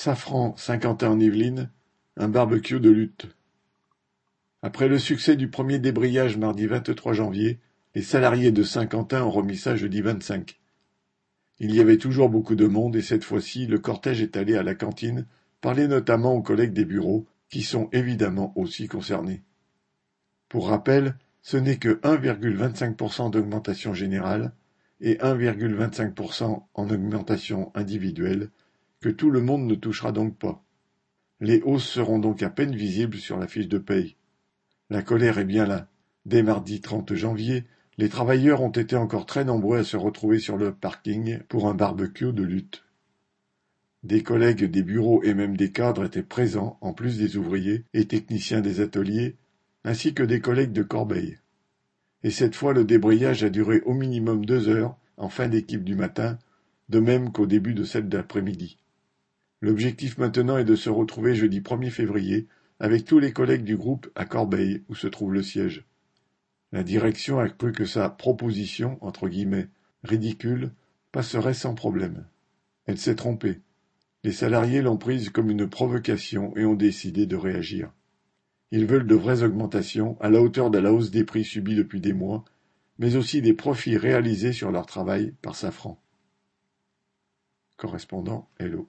Safran Saint-Quentin-en-Yvelines, un barbecue de lutte. Après le succès du premier débrayage mardi 23 janvier, les salariés de Saint-Quentin ont remis ça jeudi 25. Il y avait toujours beaucoup de monde et cette fois-ci, le cortège est allé à la cantine parler notamment aux collègues des bureaux, qui sont évidemment aussi concernés. Pour rappel, ce n'est que 1,25% d'augmentation générale et 1,25% en augmentation individuelle que tout le monde ne touchera donc pas. Les hausses seront donc à peine visibles sur la fiche de paye. La colère est bien là. Dès mardi 30 janvier, les travailleurs ont été encore très nombreux à se retrouver sur le parking pour un barbecue de lutte. Des collègues des bureaux et même des cadres étaient présents, en plus des ouvriers et techniciens des ateliers, ainsi que des collègues de Corbeil. Et cette fois, le débrayage a duré au minimum deux heures, en fin d'équipe du matin, de même qu'au début de celle d'après-midi. L'objectif maintenant est de se retrouver jeudi 1er février avec tous les collègues du groupe à Corbeil, où se trouve le siège. La direction a cru que sa proposition, entre guillemets, ridicule, passerait sans problème. Elle s'est trompée. Les salariés l'ont prise comme une provocation et ont décidé de réagir. Ils veulent de vraies augmentations à la hauteur de la hausse des prix subis depuis des mois, mais aussi des profits réalisés sur leur travail par Safran. Correspondant Hello.